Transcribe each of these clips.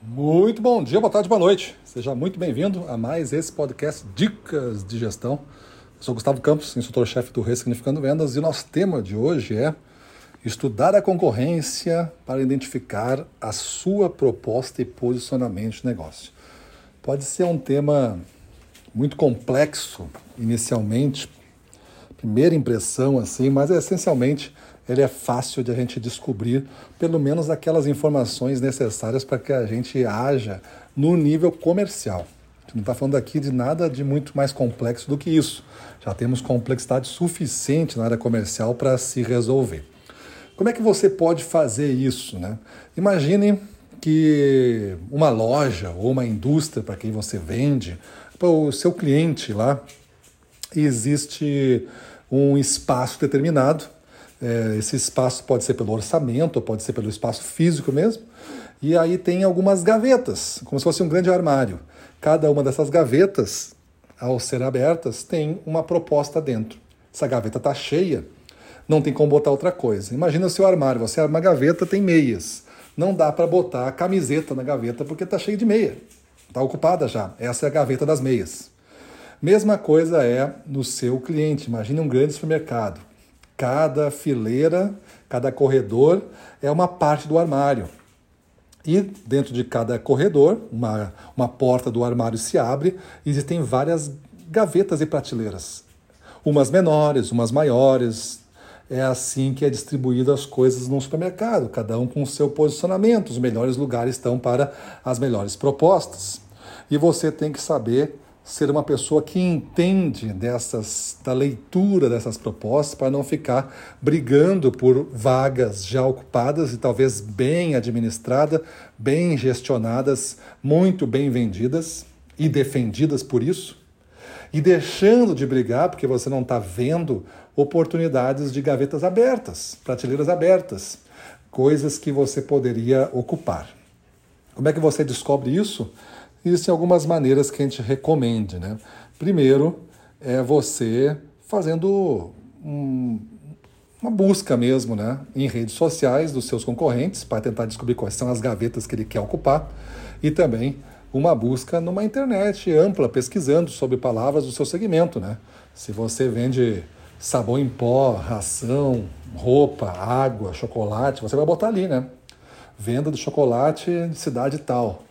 Muito bom dia, boa tarde, boa noite. Seja muito bem-vindo a mais esse podcast Dicas de Gestão. Eu sou Gustavo Campos, instrutor-chefe do Ressignificando Vendas, e o nosso tema de hoje é estudar a concorrência para identificar a sua proposta e posicionamento de negócio. Pode ser um tema muito complexo inicialmente, primeira impressão assim, mas essencialmente ele é fácil de a gente descobrir pelo menos aquelas informações necessárias para que a gente haja no nível comercial. A gente não está falando aqui de nada de muito mais complexo do que isso. Já temos complexidade suficiente na área comercial para se resolver. Como é que você pode fazer isso? Né? Imagine que uma loja ou uma indústria para quem você vende, para o seu cliente lá, existe um espaço determinado é, esse espaço pode ser pelo orçamento, pode ser pelo espaço físico mesmo. E aí tem algumas gavetas, como se fosse um grande armário. Cada uma dessas gavetas, ao ser abertas, tem uma proposta dentro. Essa gaveta está cheia, não tem como botar outra coisa. Imagina o seu armário, você abre uma gaveta, tem meias. Não dá para botar a camiseta na gaveta porque está cheio de meia. Está ocupada já. Essa é a gaveta das meias. Mesma coisa é no seu cliente. Imagine um grande supermercado. Cada fileira, cada corredor é uma parte do armário. E dentro de cada corredor, uma, uma porta do armário se abre, existem várias gavetas e prateleiras. Umas menores, umas maiores. É assim que é distribuído as coisas no supermercado, cada um com o seu posicionamento. Os melhores lugares estão para as melhores propostas. E você tem que saber ser uma pessoa que entende dessas da leitura dessas propostas para não ficar brigando por vagas já ocupadas e talvez bem administradas, bem gestionadas, muito bem vendidas e defendidas por isso, e deixando de brigar porque você não está vendo oportunidades de gavetas abertas, prateleiras abertas, coisas que você poderia ocupar. Como é que você descobre isso? Existem algumas maneiras que a gente recomende. Né? Primeiro, é você fazendo um, uma busca mesmo né? em redes sociais dos seus concorrentes para tentar descobrir quais são as gavetas que ele quer ocupar e também uma busca numa internet ampla, pesquisando sobre palavras do seu segmento. Né? Se você vende sabão em pó, ração, roupa, água, chocolate, você vai botar ali, né? Venda de chocolate de cidade tal.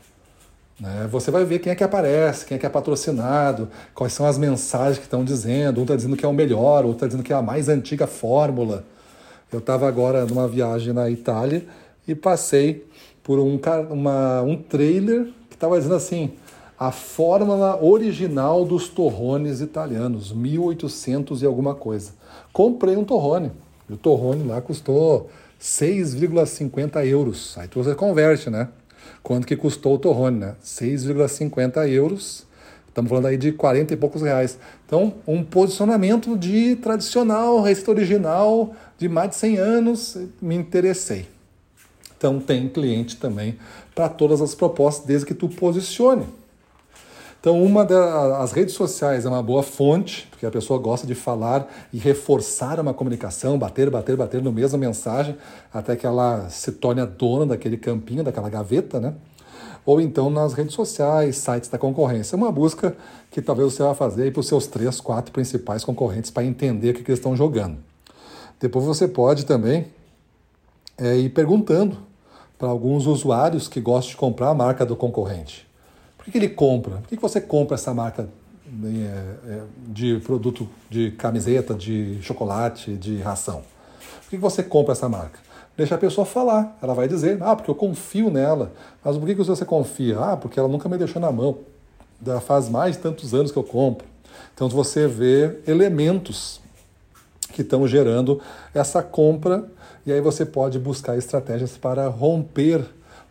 Né? Você vai ver quem é que aparece, quem é que é patrocinado, quais são as mensagens que estão dizendo. Um está dizendo que é o melhor, outro está dizendo que é a mais antiga fórmula. Eu estava agora numa viagem na Itália e passei por um, uma, um trailer que estava dizendo assim: a fórmula original dos torrones italianos, 1800 e alguma coisa. Comprei um torrone. E o torrone lá custou 6,50 euros. Aí tu você converte, né? Quanto que custou o torrone, né? 6,50 euros. Estamos falando aí de 40 e poucos reais. Então, um posicionamento de tradicional, receita original, de mais de 100 anos, me interessei. Então, tem cliente também para todas as propostas, desde que tu posicione. Então, uma das redes sociais é uma boa fonte, porque a pessoa gosta de falar e reforçar uma comunicação, bater, bater, bater no mesma mensagem, até que ela se torne a dona daquele campinho, daquela gaveta, né? Ou então nas redes sociais, sites da concorrência. É uma busca que talvez você vá fazer para os seus três, quatro principais concorrentes para entender o que, que eles estão jogando. Depois você pode também é, ir perguntando para alguns usuários que gostam de comprar a marca do concorrente que, que ele compra? Por que, que você compra essa marca é, é, de produto de camiseta, de chocolate, de ração? Por que, que você compra essa marca? Deixa a pessoa falar. Ela vai dizer, ah, porque eu confio nela. Mas por que, que você confia? Ah, porque ela nunca me deixou na mão. Já faz mais tantos anos que eu compro. Então você vê elementos que estão gerando essa compra e aí você pode buscar estratégias para romper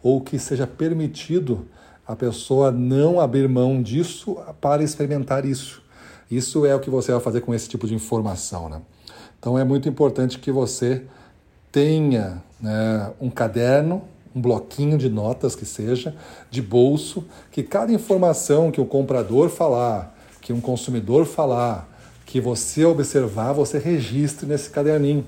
ou que seja permitido a pessoa não abrir mão disso para experimentar isso. Isso é o que você vai fazer com esse tipo de informação. Né? Então é muito importante que você tenha né, um caderno, um bloquinho de notas que seja, de bolso, que cada informação que o comprador falar, que um consumidor falar, que você observar, você registre nesse caderninho.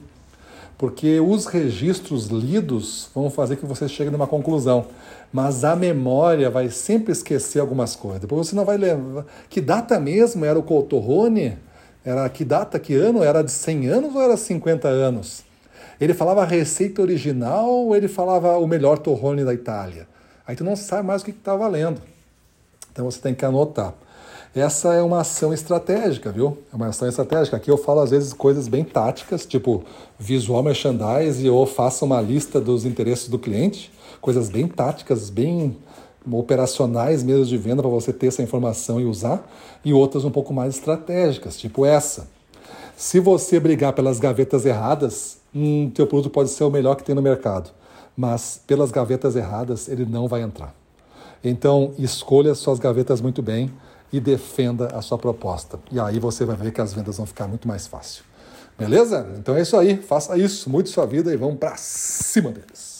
Porque os registros lidos vão fazer que você chegue numa conclusão, mas a memória vai sempre esquecer algumas coisas. Depois você não vai lembrar. Que data mesmo era o Coltorrone? Era que data, que ano? Era de 100 anos ou era 50 anos? Ele falava a receita original ou ele falava o melhor torrone da Itália? Aí tu não sabe mais o que está valendo. Então você tem que anotar. Essa é uma ação estratégica, viu? É uma ação estratégica. Aqui eu falo às vezes coisas bem táticas, tipo visual merchandise ou faça uma lista dos interesses do cliente, coisas bem táticas, bem operacionais mesmo de venda para você ter essa informação e usar, e outras um pouco mais estratégicas, tipo essa. Se você brigar pelas gavetas erradas, hum, teu produto pode ser o melhor que tem no mercado, mas pelas gavetas erradas ele não vai entrar. Então escolha suas gavetas muito bem e defenda a sua proposta. E aí você vai ver que as vendas vão ficar muito mais fácil. Beleza? Então é isso aí. Faça isso, mude sua vida e vamos para cima deles.